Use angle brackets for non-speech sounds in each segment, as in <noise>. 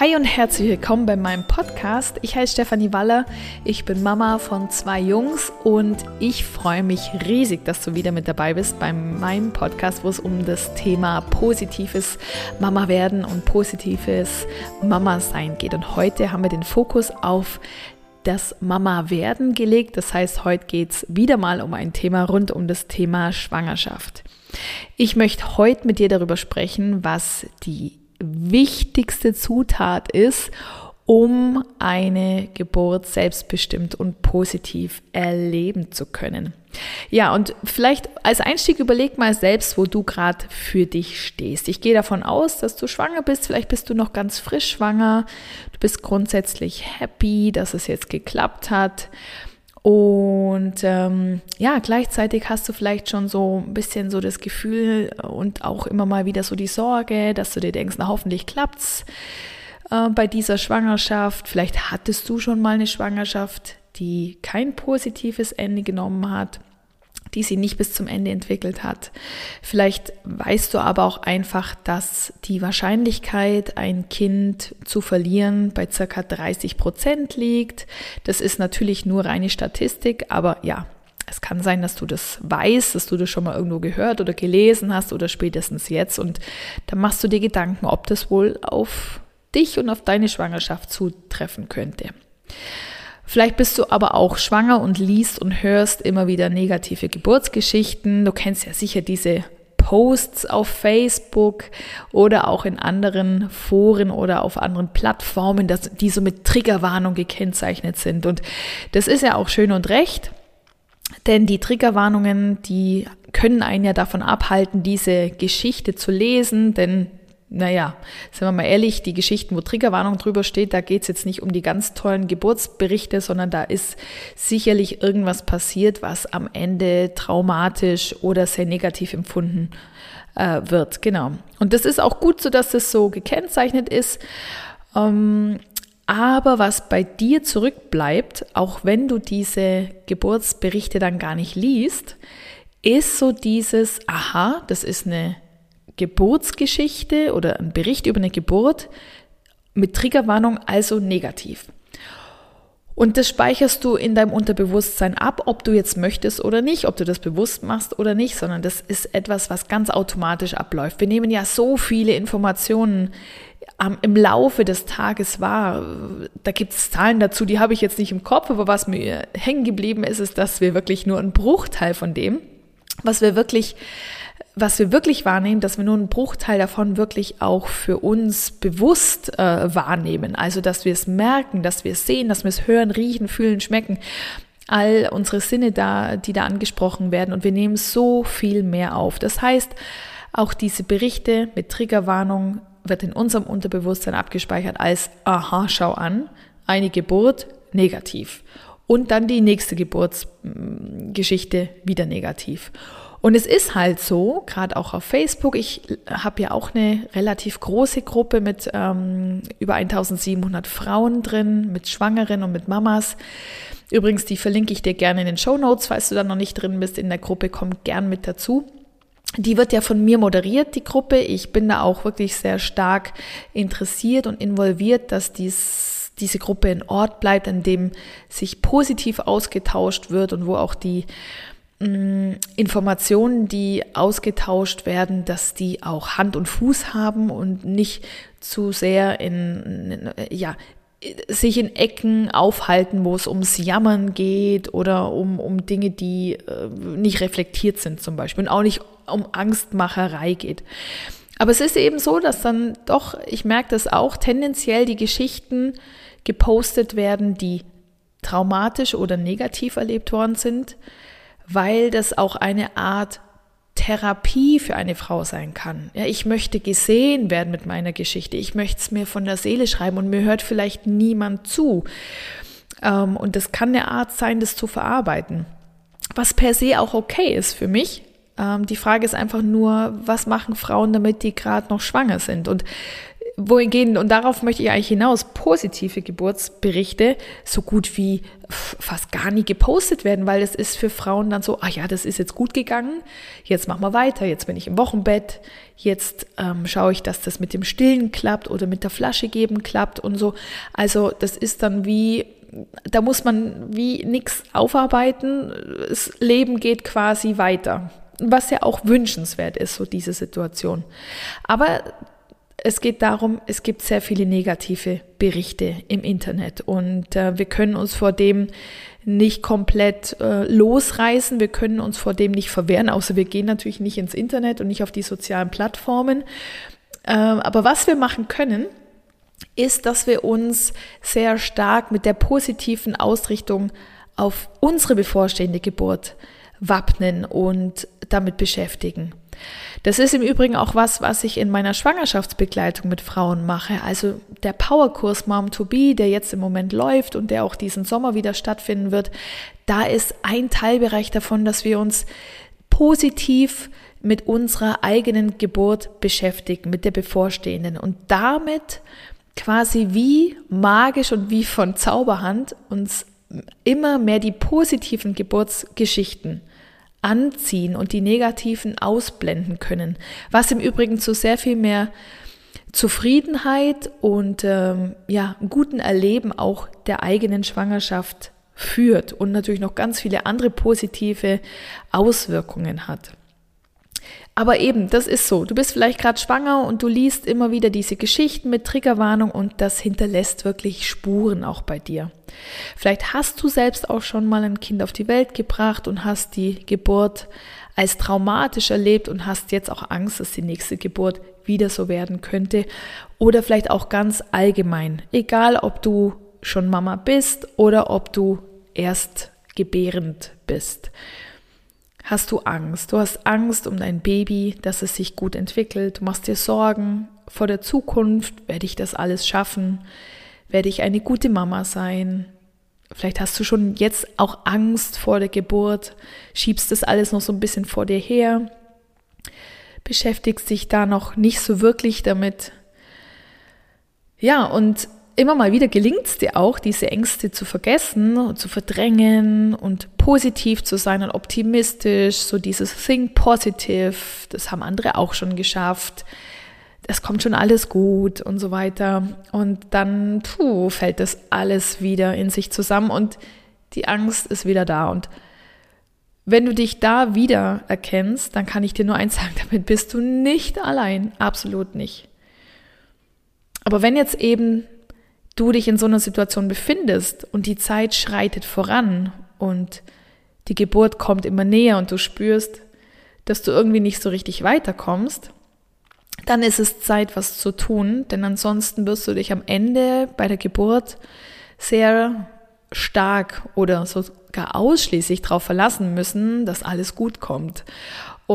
Hi und herzlich willkommen bei meinem Podcast. Ich heiße Stefanie Waller, ich bin Mama von zwei Jungs und ich freue mich riesig, dass du wieder mit dabei bist bei meinem Podcast, wo es um das Thema positives Mama werden und positives Mama sein geht. Und heute haben wir den Fokus auf das Mama werden gelegt. Das heißt, heute geht es wieder mal um ein Thema rund um das Thema Schwangerschaft. Ich möchte heute mit dir darüber sprechen, was die wichtigste Zutat ist, um eine Geburt selbstbestimmt und positiv erleben zu können. Ja, und vielleicht als Einstieg überleg mal selbst, wo du gerade für dich stehst. Ich gehe davon aus, dass du schwanger bist. Vielleicht bist du noch ganz frisch schwanger. Du bist grundsätzlich happy, dass es jetzt geklappt hat. Und ähm, ja, gleichzeitig hast du vielleicht schon so ein bisschen so das Gefühl und auch immer mal wieder so die Sorge, dass du dir denkst, na hoffentlich klappt's äh, bei dieser Schwangerschaft. Vielleicht hattest du schon mal eine Schwangerschaft, die kein positives Ende genommen hat die sie nicht bis zum Ende entwickelt hat. Vielleicht weißt du aber auch einfach, dass die Wahrscheinlichkeit, ein Kind zu verlieren, bei circa 30 Prozent liegt. Das ist natürlich nur reine Statistik, aber ja, es kann sein, dass du das weißt, dass du das schon mal irgendwo gehört oder gelesen hast oder spätestens jetzt und dann machst du dir Gedanken, ob das wohl auf dich und auf deine Schwangerschaft zutreffen könnte. Vielleicht bist du aber auch schwanger und liest und hörst immer wieder negative Geburtsgeschichten. Du kennst ja sicher diese Posts auf Facebook oder auch in anderen Foren oder auf anderen Plattformen, die so mit Triggerwarnung gekennzeichnet sind. Und das ist ja auch schön und recht, denn die Triggerwarnungen, die können einen ja davon abhalten, diese Geschichte zu lesen, denn naja, sind wir mal ehrlich, die Geschichten, wo Triggerwarnung drüber steht, da geht es jetzt nicht um die ganz tollen Geburtsberichte, sondern da ist sicherlich irgendwas passiert, was am Ende traumatisch oder sehr negativ empfunden äh, wird. Genau. Und das ist auch gut so, dass das so gekennzeichnet ist. Ähm, aber was bei dir zurückbleibt, auch wenn du diese Geburtsberichte dann gar nicht liest, ist so dieses, aha, das ist eine Geburtsgeschichte oder ein Bericht über eine Geburt mit Triggerwarnung also negativ. Und das speicherst du in deinem Unterbewusstsein ab, ob du jetzt möchtest oder nicht, ob du das bewusst machst oder nicht, sondern das ist etwas, was ganz automatisch abläuft. Wir nehmen ja so viele Informationen im Laufe des Tages wahr. Da gibt es Zahlen dazu, die habe ich jetzt nicht im Kopf, aber was mir hängen geblieben ist, ist, dass wir wirklich nur einen Bruchteil von dem, was wir wirklich was wir wirklich wahrnehmen, dass wir nur einen Bruchteil davon wirklich auch für uns bewusst äh, wahrnehmen. Also, dass wir es merken, dass wir es sehen, dass wir es hören, riechen, fühlen, schmecken. All unsere Sinne da, die da angesprochen werden und wir nehmen so viel mehr auf. Das heißt, auch diese Berichte mit Triggerwarnung wird in unserem Unterbewusstsein abgespeichert als, aha, schau an, eine Geburt negativ. Und dann die nächste Geburtsgeschichte wieder negativ. Und es ist halt so, gerade auch auf Facebook, ich habe ja auch eine relativ große Gruppe mit ähm, über 1700 Frauen drin, mit Schwangeren und mit Mamas. Übrigens, die verlinke ich dir gerne in den Show Notes, falls du da noch nicht drin bist in der Gruppe, komm gern mit dazu. Die wird ja von mir moderiert, die Gruppe. Ich bin da auch wirklich sehr stark interessiert und involviert, dass dies, diese Gruppe ein Ort bleibt, an dem sich positiv ausgetauscht wird und wo auch die Informationen, die ausgetauscht werden, dass die auch Hand und Fuß haben und nicht zu sehr in, ja, sich in Ecken aufhalten, wo es ums Jammern geht oder um, um Dinge, die äh, nicht reflektiert sind zum Beispiel und auch nicht um Angstmacherei geht. Aber es ist eben so, dass dann doch, ich merke das auch, tendenziell die Geschichten gepostet werden, die traumatisch oder negativ erlebt worden sind, weil das auch eine Art Therapie für eine Frau sein kann. Ja, ich möchte gesehen werden mit meiner Geschichte. Ich möchte es mir von der Seele schreiben und mir hört vielleicht niemand zu. Ähm, und das kann eine Art sein, das zu verarbeiten. Was per se auch okay ist für mich. Ähm, die Frage ist einfach nur, was machen Frauen damit, die gerade noch schwanger sind? Und wohingehend, und darauf möchte ich eigentlich hinaus, positive Geburtsberichte so gut wie fast gar nie gepostet werden, weil es ist für Frauen dann so, ach ja, das ist jetzt gut gegangen, jetzt machen wir weiter, jetzt bin ich im Wochenbett, jetzt ähm, schaue ich, dass das mit dem Stillen klappt oder mit der Flasche geben klappt und so. Also das ist dann wie, da muss man wie nichts aufarbeiten, das Leben geht quasi weiter was ja auch wünschenswert ist, so diese Situation. Aber es geht darum, es gibt sehr viele negative Berichte im Internet und äh, wir können uns vor dem nicht komplett äh, losreißen, wir können uns vor dem nicht verwehren, außer wir gehen natürlich nicht ins Internet und nicht auf die sozialen Plattformen. Äh, aber was wir machen können, ist, dass wir uns sehr stark mit der positiven Ausrichtung auf unsere bevorstehende Geburt wappnen und damit beschäftigen. Das ist im Übrigen auch was, was ich in meiner Schwangerschaftsbegleitung mit Frauen mache. Also der Powerkurs Mom to Be, der jetzt im Moment läuft und der auch diesen Sommer wieder stattfinden wird, da ist ein Teilbereich davon, dass wir uns positiv mit unserer eigenen Geburt beschäftigen, mit der bevorstehenden und damit quasi wie magisch und wie von Zauberhand uns immer mehr die positiven Geburtsgeschichten anziehen und die negativen ausblenden können, was im Übrigen zu sehr viel mehr Zufriedenheit und ähm, ja, guten Erleben auch der eigenen Schwangerschaft führt und natürlich noch ganz viele andere positive Auswirkungen hat. Aber eben, das ist so. Du bist vielleicht gerade schwanger und du liest immer wieder diese Geschichten mit Triggerwarnung und das hinterlässt wirklich Spuren auch bei dir. Vielleicht hast du selbst auch schon mal ein Kind auf die Welt gebracht und hast die Geburt als traumatisch erlebt und hast jetzt auch Angst, dass die nächste Geburt wieder so werden könnte. Oder vielleicht auch ganz allgemein. Egal, ob du schon Mama bist oder ob du erst gebärend bist hast du Angst. Du hast Angst um dein Baby, dass es sich gut entwickelt. Du machst dir Sorgen vor der Zukunft. Werde ich das alles schaffen? Werde ich eine gute Mama sein? Vielleicht hast du schon jetzt auch Angst vor der Geburt, schiebst das alles noch so ein bisschen vor dir her, beschäftigst dich da noch nicht so wirklich damit. Ja, und immer mal wieder gelingt es dir auch, diese Ängste zu vergessen zu verdrängen und positiv zu sein und optimistisch, so dieses Think Positive, das haben andere auch schon geschafft. Es kommt schon alles gut und so weiter. Und dann puh, fällt das alles wieder in sich zusammen und die Angst ist wieder da. Und wenn du dich da wieder erkennst, dann kann ich dir nur eins sagen, <laughs> damit bist du nicht allein, absolut nicht. Aber wenn jetzt eben du dich in so einer Situation befindest und die Zeit schreitet voran und die Geburt kommt immer näher und du spürst, dass du irgendwie nicht so richtig weiterkommst, dann ist es Zeit, was zu tun, denn ansonsten wirst du dich am Ende bei der Geburt sehr stark oder sogar ausschließlich darauf verlassen müssen, dass alles gut kommt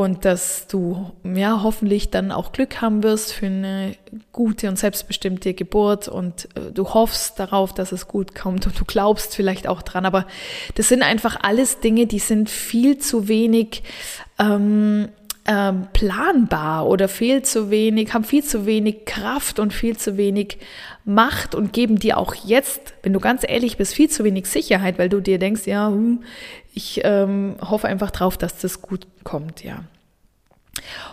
und dass du ja hoffentlich dann auch Glück haben wirst für eine gute und selbstbestimmte Geburt. Und äh, du hoffst darauf, dass es gut kommt. Und du glaubst vielleicht auch dran, aber das sind einfach alles Dinge, die sind viel zu wenig ähm, ähm, planbar oder viel zu wenig, haben viel zu wenig Kraft und viel zu wenig Macht und geben dir auch jetzt, wenn du ganz ehrlich bist, viel zu wenig Sicherheit, weil du dir denkst, ja, hm, ich ähm, hoffe einfach drauf, dass das gut kommt, ja.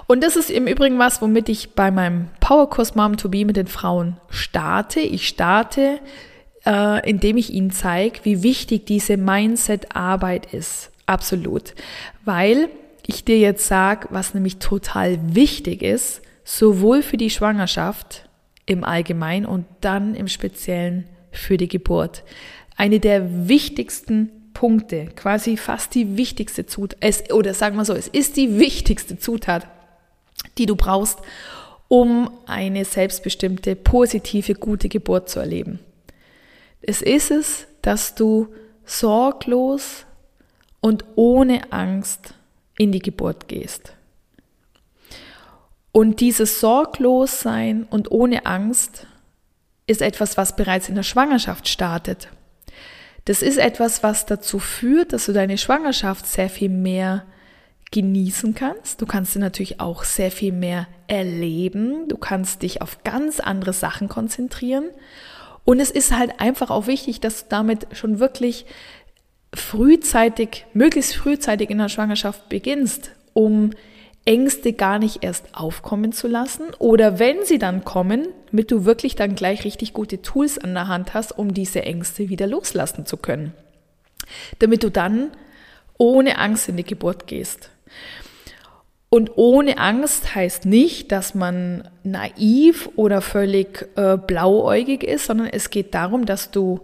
Und das ist im Übrigen was, womit ich bei meinem Powerkurs Mom to Be mit den Frauen starte. Ich starte, äh, indem ich ihnen zeige, wie wichtig diese Mindset-Arbeit ist. Absolut. Weil ich dir jetzt sage, was nämlich total wichtig ist, sowohl für die Schwangerschaft im Allgemeinen und dann im Speziellen für die Geburt. Eine der wichtigsten Punkte, quasi fast die wichtigste Zutat, es, oder sagen wir so, es ist die wichtigste Zutat, die du brauchst, um eine selbstbestimmte, positive, gute Geburt zu erleben. Es ist es, dass du sorglos und ohne Angst in die Geburt gehst. Und dieses Sorglossein und ohne Angst ist etwas, was bereits in der Schwangerschaft startet. Das ist etwas, was dazu führt, dass du deine Schwangerschaft sehr viel mehr genießen kannst. Du kannst dir natürlich auch sehr viel mehr erleben. Du kannst dich auf ganz andere Sachen konzentrieren. Und es ist halt einfach auch wichtig, dass du damit schon wirklich frühzeitig, möglichst frühzeitig in der Schwangerschaft beginnst, um Ängste gar nicht erst aufkommen zu lassen oder wenn sie dann kommen, damit du wirklich dann gleich richtig gute Tools an der Hand hast, um diese Ängste wieder loslassen zu können. Damit du dann ohne Angst in die Geburt gehst. Und ohne Angst heißt nicht, dass man naiv oder völlig äh, blauäugig ist, sondern es geht darum, dass du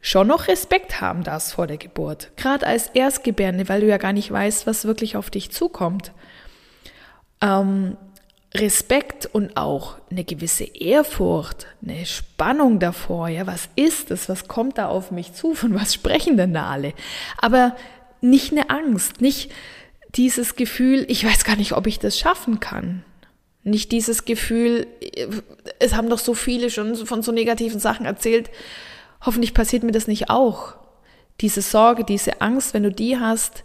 schon noch Respekt haben darfst vor der Geburt. Gerade als Erstgebärende, weil du ja gar nicht weißt, was wirklich auf dich zukommt. Ähm, Respekt und auch eine gewisse Ehrfurcht, eine Spannung davor. Ja, was ist es? Was kommt da auf mich zu? Von was sprechen denn da alle? Aber nicht eine Angst, nicht dieses Gefühl, ich weiß gar nicht, ob ich das schaffen kann. Nicht dieses Gefühl, es haben doch so viele schon von so negativen Sachen erzählt, hoffentlich passiert mir das nicht auch. Diese Sorge, diese Angst, wenn du die hast,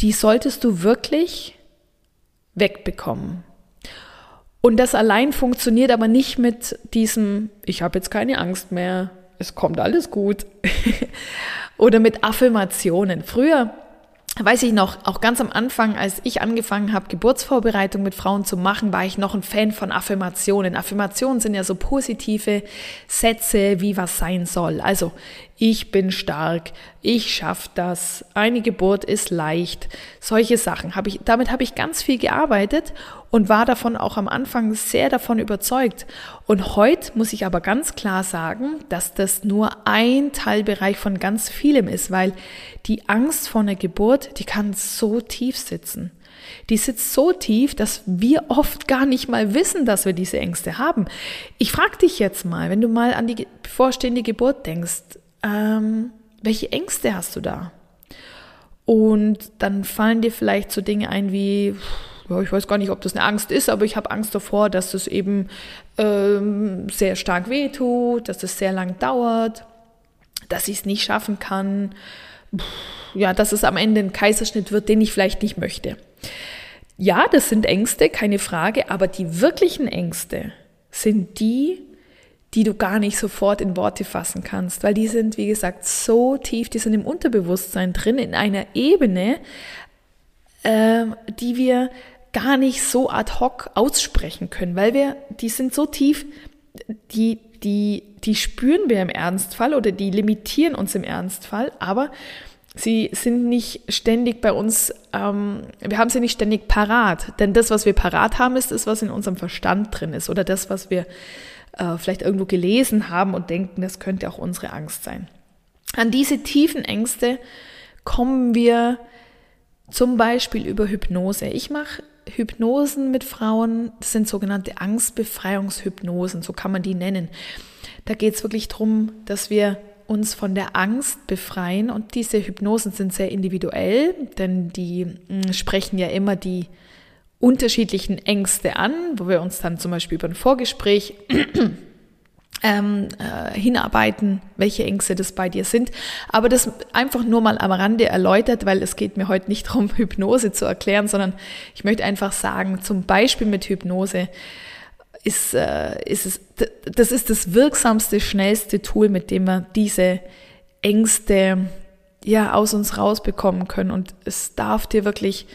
die solltest du wirklich wegbekommen. Und das allein funktioniert aber nicht mit diesem, ich habe jetzt keine Angst mehr, es kommt alles gut. <laughs> Oder mit Affirmationen. Früher weiß ich noch, auch ganz am Anfang, als ich angefangen habe, Geburtsvorbereitung mit Frauen zu machen, war ich noch ein Fan von Affirmationen. Affirmationen sind ja so positive Sätze, wie was sein soll. Also, ich bin stark, ich schaffe das, eine Geburt ist leicht. Solche Sachen habe ich, damit habe ich ganz viel gearbeitet und war davon auch am Anfang sehr davon überzeugt. Und heute muss ich aber ganz klar sagen, dass das nur ein Teilbereich von ganz vielem ist, weil die Angst vor einer Geburt, die kann so tief sitzen. Die sitzt so tief, dass wir oft gar nicht mal wissen, dass wir diese Ängste haben. Ich frage dich jetzt mal, wenn du mal an die bevorstehende Geburt denkst, ähm, welche Ängste hast du da? Und dann fallen dir vielleicht so Dinge ein wie, ja, ich weiß gar nicht, ob das eine Angst ist, aber ich habe Angst davor, dass es eben ähm, sehr stark wehtut, dass es sehr lang dauert, dass ich es nicht schaffen kann, ja, dass es am Ende ein Kaiserschnitt wird, den ich vielleicht nicht möchte. Ja, das sind Ängste, keine Frage, aber die wirklichen Ängste sind die, die du gar nicht sofort in Worte fassen kannst, weil die sind, wie gesagt, so tief, die sind im Unterbewusstsein drin, in einer Ebene, äh, die wir gar nicht so ad hoc aussprechen können, weil wir, die sind so tief, die, die, die spüren wir im Ernstfall oder die limitieren uns im Ernstfall, aber sie sind nicht ständig bei uns, ähm, wir haben sie nicht ständig parat. Denn das, was wir parat haben, ist das, was in unserem Verstand drin ist oder das, was wir äh, vielleicht irgendwo gelesen haben und denken, das könnte auch unsere Angst sein. An diese tiefen Ängste kommen wir zum Beispiel über Hypnose. Ich mache Hypnosen mit Frauen, das sind sogenannte Angstbefreiungshypnosen, so kann man die nennen. Da geht es wirklich darum, dass wir uns von der Angst befreien und diese Hypnosen sind sehr individuell, denn die mm, sprechen ja immer die unterschiedlichen Ängste an, wo wir uns dann zum Beispiel über ein Vorgespräch ähm, äh, hinarbeiten, welche Ängste das bei dir sind. Aber das einfach nur mal am Rande erläutert, weil es geht mir heute nicht darum, <laughs> Hypnose zu erklären, sondern ich möchte einfach sagen, zum Beispiel mit Hypnose ist, äh, ist es, das ist das wirksamste, schnellste Tool, mit dem wir diese Ängste ja aus uns rausbekommen können. Und es darf dir wirklich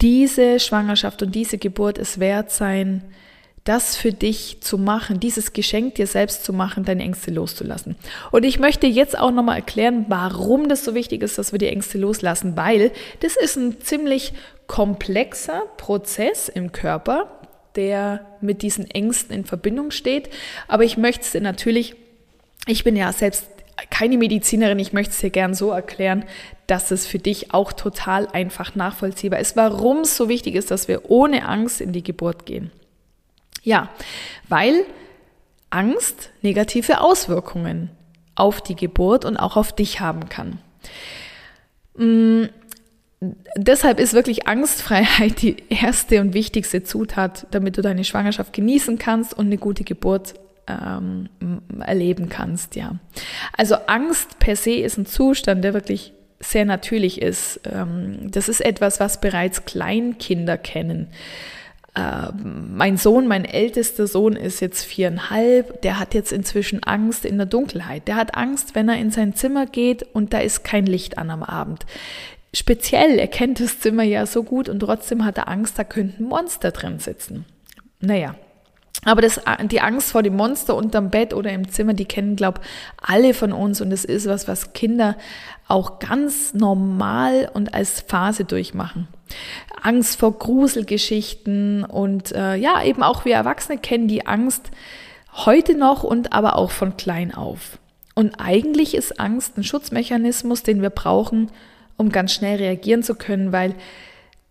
diese Schwangerschaft und diese Geburt es wert sein, das für dich zu machen, dieses Geschenk dir selbst zu machen, deine Ängste loszulassen. Und ich möchte jetzt auch nochmal erklären, warum das so wichtig ist, dass wir die Ängste loslassen, weil das ist ein ziemlich komplexer Prozess im Körper, der mit diesen Ängsten in Verbindung steht. Aber ich möchte es dir natürlich, ich bin ja selbst keine Medizinerin, ich möchte es dir gern so erklären, dass es für dich auch total einfach nachvollziehbar ist, warum es so wichtig ist, dass wir ohne Angst in die Geburt gehen. Ja, weil Angst negative Auswirkungen auf die Geburt und auch auf dich haben kann. Mm, deshalb ist wirklich Angstfreiheit <laughs> die erste und wichtigste Zutat, damit du deine Schwangerschaft genießen kannst und eine gute Geburt ähm, erleben kannst. Ja, also Angst per se ist ein Zustand, der wirklich sehr natürlich ist. Ähm, das ist etwas, was bereits Kleinkinder kennen. Ähm, mein Sohn, mein ältester Sohn ist jetzt viereinhalb, der hat jetzt inzwischen Angst in der Dunkelheit. Der hat Angst, wenn er in sein Zimmer geht und da ist kein Licht an am Abend. Speziell, er kennt das Zimmer ja so gut und trotzdem hat er Angst, da könnten Monster drin sitzen. Naja, aber das, die Angst vor dem Monster unterm Bett oder im Zimmer, die kennen, glaube alle von uns. Und es ist was, was Kinder auch ganz normal und als Phase durchmachen. Angst vor Gruselgeschichten und äh, ja, eben auch wir Erwachsene kennen die Angst heute noch und aber auch von klein auf. Und eigentlich ist Angst ein Schutzmechanismus, den wir brauchen, um ganz schnell reagieren zu können, weil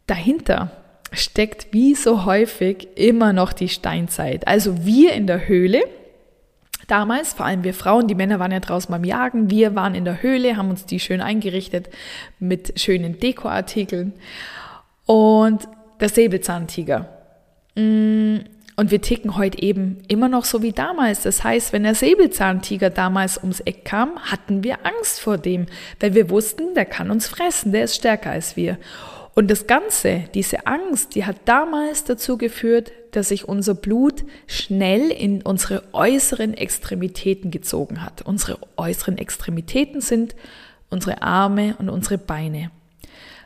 dahinter steckt wie so häufig immer noch die Steinzeit. Also wir in der Höhle, damals, vor allem wir Frauen, die Männer waren ja draußen beim Jagen, wir waren in der Höhle, haben uns die schön eingerichtet mit schönen Dekoartikeln und der Säbelzahntiger. Mm, und wir ticken heute eben immer noch so wie damals. Das heißt, wenn der Säbelzahntiger damals ums Eck kam, hatten wir Angst vor dem, weil wir wussten, der kann uns fressen, der ist stärker als wir. Und das Ganze, diese Angst, die hat damals dazu geführt, dass sich unser Blut schnell in unsere äußeren Extremitäten gezogen hat. Unsere äußeren Extremitäten sind unsere Arme und unsere Beine.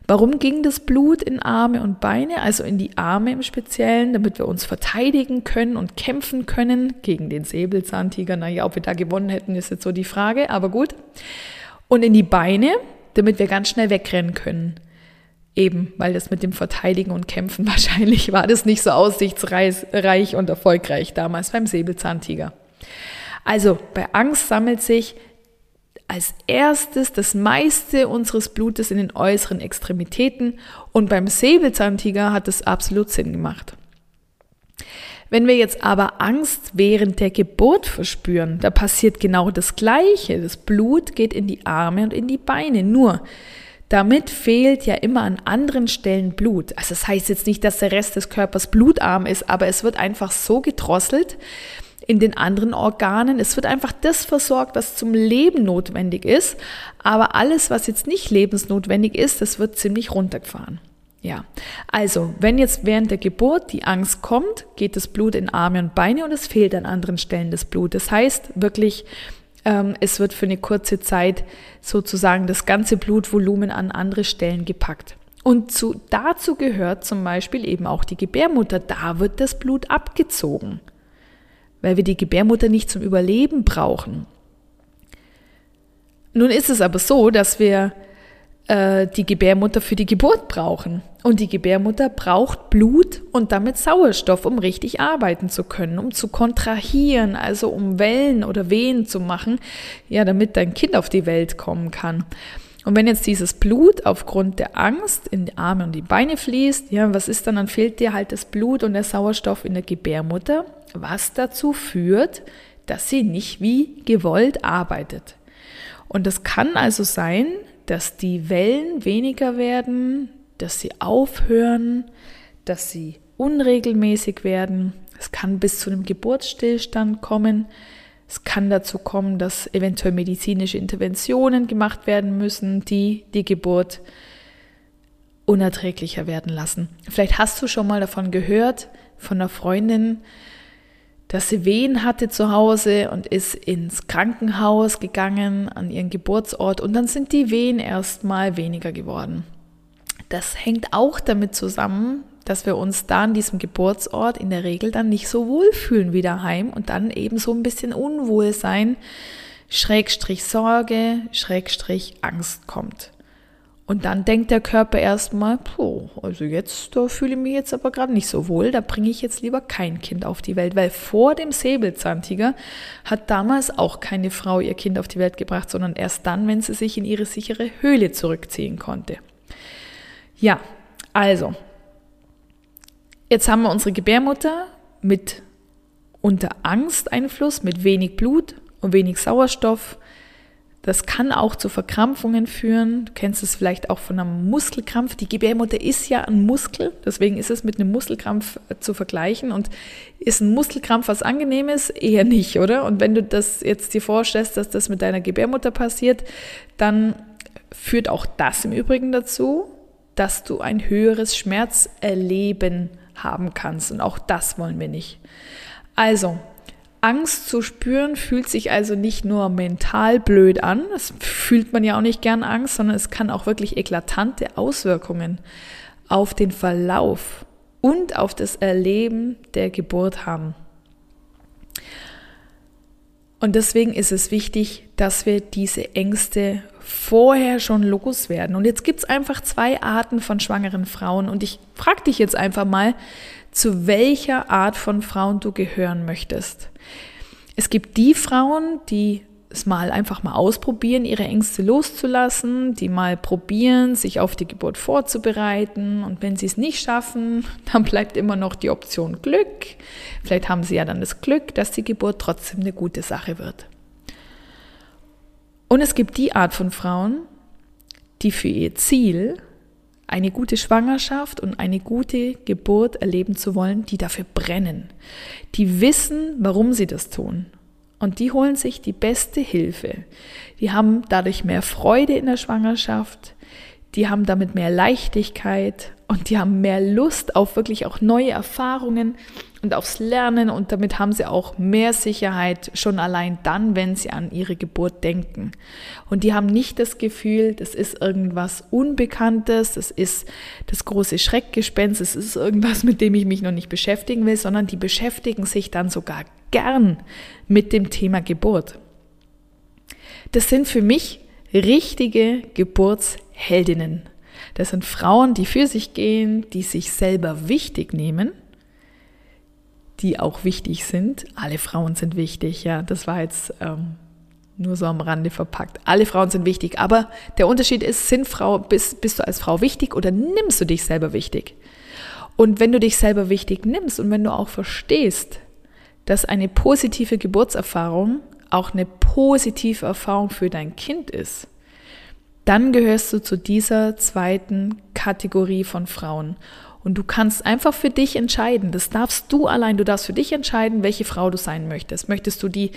Warum ging das Blut in Arme und Beine, also in die Arme im Speziellen, damit wir uns verteidigen können und kämpfen können gegen den Säbelzahntiger? Naja, ob wir da gewonnen hätten, ist jetzt so die Frage, aber gut. Und in die Beine, damit wir ganz schnell wegrennen können. Eben, weil das mit dem Verteidigen und Kämpfen <laughs> wahrscheinlich war das nicht so aussichtsreich und erfolgreich damals beim Säbelzahntiger. Also bei Angst sammelt sich als erstes das meiste unseres Blutes in den äußeren Extremitäten und beim Säbelzahntiger hat es absolut Sinn gemacht. Wenn wir jetzt aber Angst während der Geburt verspüren, da passiert genau das Gleiche. Das Blut geht in die Arme und in die Beine. Nur damit fehlt ja immer an anderen Stellen Blut. Also das heißt jetzt nicht, dass der Rest des Körpers blutarm ist, aber es wird einfach so gedrosselt in den anderen Organen. Es wird einfach das versorgt, was zum Leben notwendig ist. Aber alles, was jetzt nicht lebensnotwendig ist, das wird ziemlich runtergefahren. Ja, also wenn jetzt während der Geburt die Angst kommt, geht das Blut in Arme und Beine und es fehlt an anderen Stellen das Blut. Das heißt wirklich, es wird für eine kurze Zeit sozusagen das ganze Blutvolumen an andere Stellen gepackt. Und zu, dazu gehört zum Beispiel eben auch die Gebärmutter. Da wird das Blut abgezogen, weil wir die Gebärmutter nicht zum Überleben brauchen. Nun ist es aber so, dass wir äh, die Gebärmutter für die Geburt brauchen. Und die Gebärmutter braucht Blut und damit Sauerstoff, um richtig arbeiten zu können, um zu kontrahieren, also um Wellen oder Wehen zu machen, ja, damit dein Kind auf die Welt kommen kann. Und wenn jetzt dieses Blut aufgrund der Angst in die Arme und die Beine fließt, ja, was ist dann? Dann fehlt dir halt das Blut und der Sauerstoff in der Gebärmutter, was dazu führt, dass sie nicht wie gewollt arbeitet. Und das kann also sein, dass die Wellen weniger werden, dass sie aufhören, dass sie unregelmäßig werden. Es kann bis zu einem Geburtsstillstand kommen. Es kann dazu kommen, dass eventuell medizinische Interventionen gemacht werden müssen, die die Geburt unerträglicher werden lassen. Vielleicht hast du schon mal davon gehört, von einer Freundin, dass sie Wehen hatte zu Hause und ist ins Krankenhaus gegangen an ihren Geburtsort und dann sind die Wehen erstmal weniger geworden. Das hängt auch damit zusammen, dass wir uns da an diesem Geburtsort in der Regel dann nicht so wohlfühlen wie daheim und dann eben so ein bisschen Unwohlsein, Schrägstrich Sorge, Schrägstrich Angst kommt. Und dann denkt der Körper erstmal, also jetzt, da fühle ich mich jetzt aber gerade nicht so wohl, da bringe ich jetzt lieber kein Kind auf die Welt, weil vor dem Säbelzahntiger hat damals auch keine Frau ihr Kind auf die Welt gebracht, sondern erst dann, wenn sie sich in ihre sichere Höhle zurückziehen konnte. Ja, also, jetzt haben wir unsere Gebärmutter mit unter Angsteinfluss, mit wenig Blut und wenig Sauerstoff, das kann auch zu Verkrampfungen führen. Du kennst es vielleicht auch von einem Muskelkrampf. Die Gebärmutter ist ja ein Muskel, deswegen ist es mit einem Muskelkrampf äh, zu vergleichen. Und ist ein Muskelkrampf was Angenehmes? Eher nicht, oder? Und wenn du das jetzt dir vorstellst, dass das mit deiner Gebärmutter passiert, dann führt auch das im Übrigen dazu, dass du ein höheres Schmerzerleben haben kannst. Und auch das wollen wir nicht. Also, Angst zu spüren fühlt sich also nicht nur mental blöd an, das fühlt man ja auch nicht gern Angst, sondern es kann auch wirklich eklatante Auswirkungen auf den Verlauf und auf das Erleben der Geburt haben. Und deswegen ist es wichtig, dass wir diese Ängste vorher schon loswerden. Und jetzt gibt es einfach zwei Arten von schwangeren Frauen. Und ich frage dich jetzt einfach mal, zu welcher Art von Frauen du gehören möchtest. Es gibt die Frauen, die es mal einfach mal ausprobieren, ihre Ängste loszulassen, die mal probieren, sich auf die Geburt vorzubereiten. Und wenn sie es nicht schaffen, <laughs> dann bleibt immer noch die Option Glück. Vielleicht haben sie ja dann das Glück, dass die Geburt trotzdem eine gute Sache wird. Und es gibt die Art von Frauen, die für ihr Ziel, eine gute Schwangerschaft und eine gute Geburt erleben zu wollen, die dafür brennen, die wissen, warum sie das tun. Und die holen sich die beste Hilfe. Die haben dadurch mehr Freude in der Schwangerschaft, die haben damit mehr Leichtigkeit und die haben mehr Lust auf wirklich auch neue Erfahrungen und aufs Lernen und damit haben sie auch mehr Sicherheit schon allein dann, wenn sie an ihre Geburt denken. Und die haben nicht das Gefühl, das ist irgendwas Unbekanntes, das ist das große Schreckgespenst, es ist irgendwas, mit dem ich mich noch nicht beschäftigen will, sondern die beschäftigen sich dann sogar gern mit dem Thema Geburt. Das sind für mich richtige Geburtsheldinnen. Das sind Frauen, die für sich gehen, die sich selber wichtig nehmen, die auch wichtig sind. Alle Frauen sind wichtig, ja, das war jetzt ähm, nur so am Rande verpackt. Alle Frauen sind wichtig, aber der Unterschied ist, sind Frau, bist, bist du als Frau wichtig oder nimmst du dich selber wichtig? Und wenn du dich selber wichtig nimmst und wenn du auch verstehst, dass eine positive Geburtserfahrung auch eine positive Erfahrung für dein Kind ist, dann gehörst du zu dieser zweiten Kategorie von Frauen. Und du kannst einfach für dich entscheiden. Das darfst du allein. Du darfst für dich entscheiden, welche Frau du sein möchtest. Möchtest du die,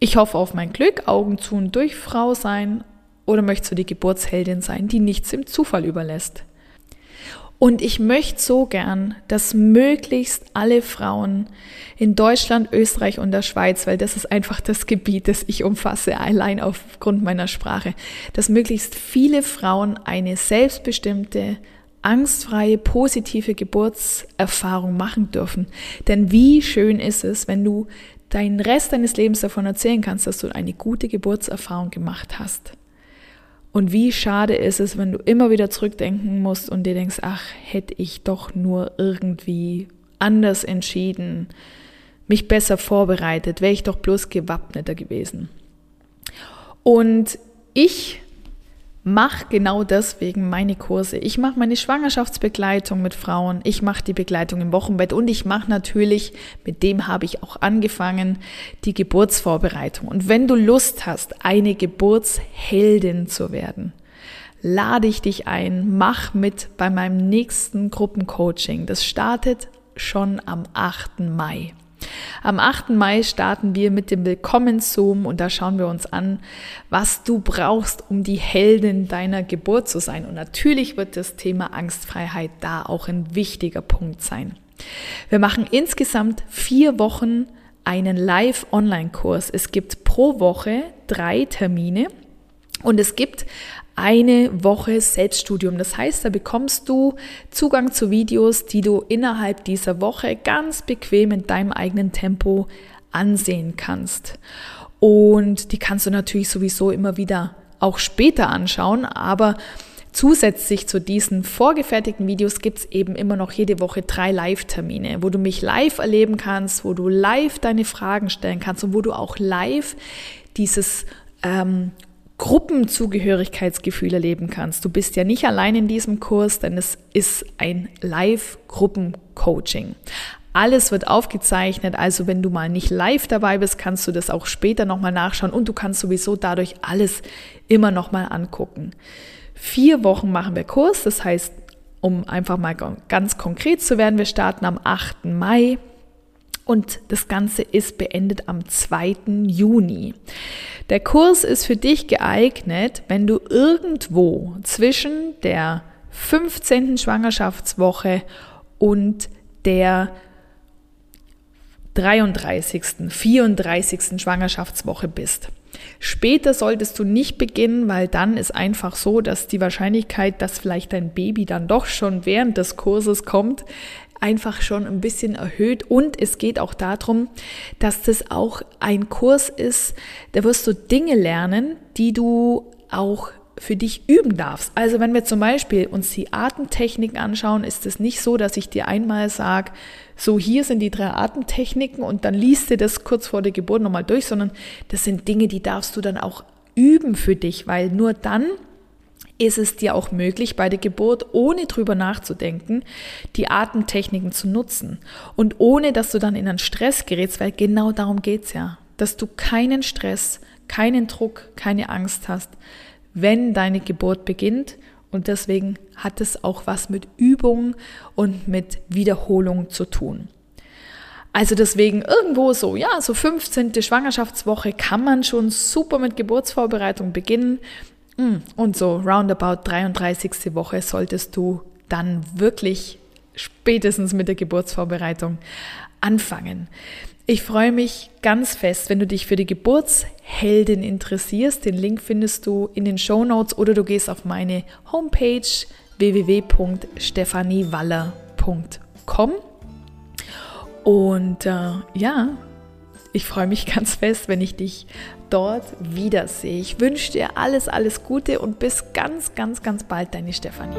ich hoffe auf mein Glück, Augen zu und durch Frau sein? Oder möchtest du die Geburtsheldin sein, die nichts im Zufall überlässt? Und ich möchte so gern, dass möglichst alle Frauen in Deutschland, Österreich und der Schweiz, weil das ist einfach das Gebiet, das ich umfasse, allein aufgrund meiner Sprache, dass möglichst viele Frauen eine selbstbestimmte, angstfreie, positive Geburtserfahrung machen dürfen. Denn wie schön ist es, wenn du deinen Rest deines Lebens davon erzählen kannst, dass du eine gute Geburtserfahrung gemacht hast. Und wie schade ist es, wenn du immer wieder zurückdenken musst und dir denkst, ach, hätte ich doch nur irgendwie anders entschieden, mich besser vorbereitet, wäre ich doch bloß gewappneter gewesen. Und ich mache genau deswegen meine Kurse. Ich mache meine Schwangerschaftsbegleitung mit Frauen, ich mache die Begleitung im Wochenbett und ich mache natürlich, mit dem habe ich auch angefangen, die Geburtsvorbereitung. Und wenn du Lust hast, eine Geburtsheldin zu werden, lade ich dich ein, mach mit bei meinem nächsten Gruppencoaching. Das startet schon am 8. Mai. Am 8. Mai starten wir mit dem Willkommen-Zoom und da schauen wir uns an, was du brauchst, um die Heldin deiner Geburt zu sein. Und natürlich wird das Thema Angstfreiheit da auch ein wichtiger Punkt sein. Wir machen insgesamt vier Wochen einen Live-Online-Kurs. Es gibt pro Woche drei Termine und es gibt eine Woche Selbststudium. Das heißt, da bekommst du Zugang zu Videos, die du innerhalb dieser Woche ganz bequem in deinem eigenen Tempo ansehen kannst. Und die kannst du natürlich sowieso immer wieder auch später anschauen, aber Zusätzlich zu diesen vorgefertigten Videos gibt es eben immer noch jede Woche drei Live-Termine, wo du mich live erleben kannst, wo du live deine Fragen stellen kannst und wo du auch live dieses ähm, Gruppenzugehörigkeitsgefühl erleben kannst. Du bist ja nicht allein in diesem Kurs, denn es ist ein Live-Gruppencoaching. Alles wird aufgezeichnet, also wenn du mal nicht live dabei bist, kannst du das auch später nochmal nachschauen und du kannst sowieso dadurch alles immer nochmal angucken. Vier Wochen machen wir Kurs, das heißt, um einfach mal ganz konkret zu werden, wir starten am 8. Mai und das Ganze ist beendet am 2. Juni. Der Kurs ist für dich geeignet, wenn du irgendwo zwischen der 15. Schwangerschaftswoche und der 33., 34. Schwangerschaftswoche bist. Später solltest du nicht beginnen, weil dann ist einfach so, dass die Wahrscheinlichkeit, dass vielleicht dein Baby dann doch schon während des Kurses kommt, einfach schon ein bisschen erhöht. Und es geht auch darum, dass das auch ein Kurs ist, da wirst du Dinge lernen, die du auch für dich üben darfst. Also wenn wir zum Beispiel uns die Atemtechniken anschauen, ist es nicht so, dass ich dir einmal sage, so hier sind die drei Atemtechniken und dann liest du das kurz vor der Geburt nochmal durch, sondern das sind Dinge, die darfst du dann auch üben für dich, weil nur dann ist es dir auch möglich, bei der Geburt, ohne drüber nachzudenken, die Atemtechniken zu nutzen. Und ohne, dass du dann in einen Stress gerätst, weil genau darum geht's ja. Dass du keinen Stress, keinen Druck, keine Angst hast, wenn deine Geburt beginnt. Und deswegen hat es auch was mit Übung und mit Wiederholung zu tun. Also deswegen irgendwo so, ja, so 15. Schwangerschaftswoche kann man schon super mit Geburtsvorbereitung beginnen. Mm, und so roundabout 33. Woche solltest du dann wirklich spätestens mit der Geburtsvorbereitung anfangen. Ich freue mich ganz fest, wenn du dich für die Geburtsheldin interessierst. Den Link findest du in den Show Notes oder du gehst auf meine Homepage www.stephaniewaller.com. Und äh, ja, ich freue mich <laughs> ganz fest, wenn ich dich dort wiedersehe. Ich wünsche dir alles, alles Gute und bis ganz, ganz, ganz bald, deine Stefanie.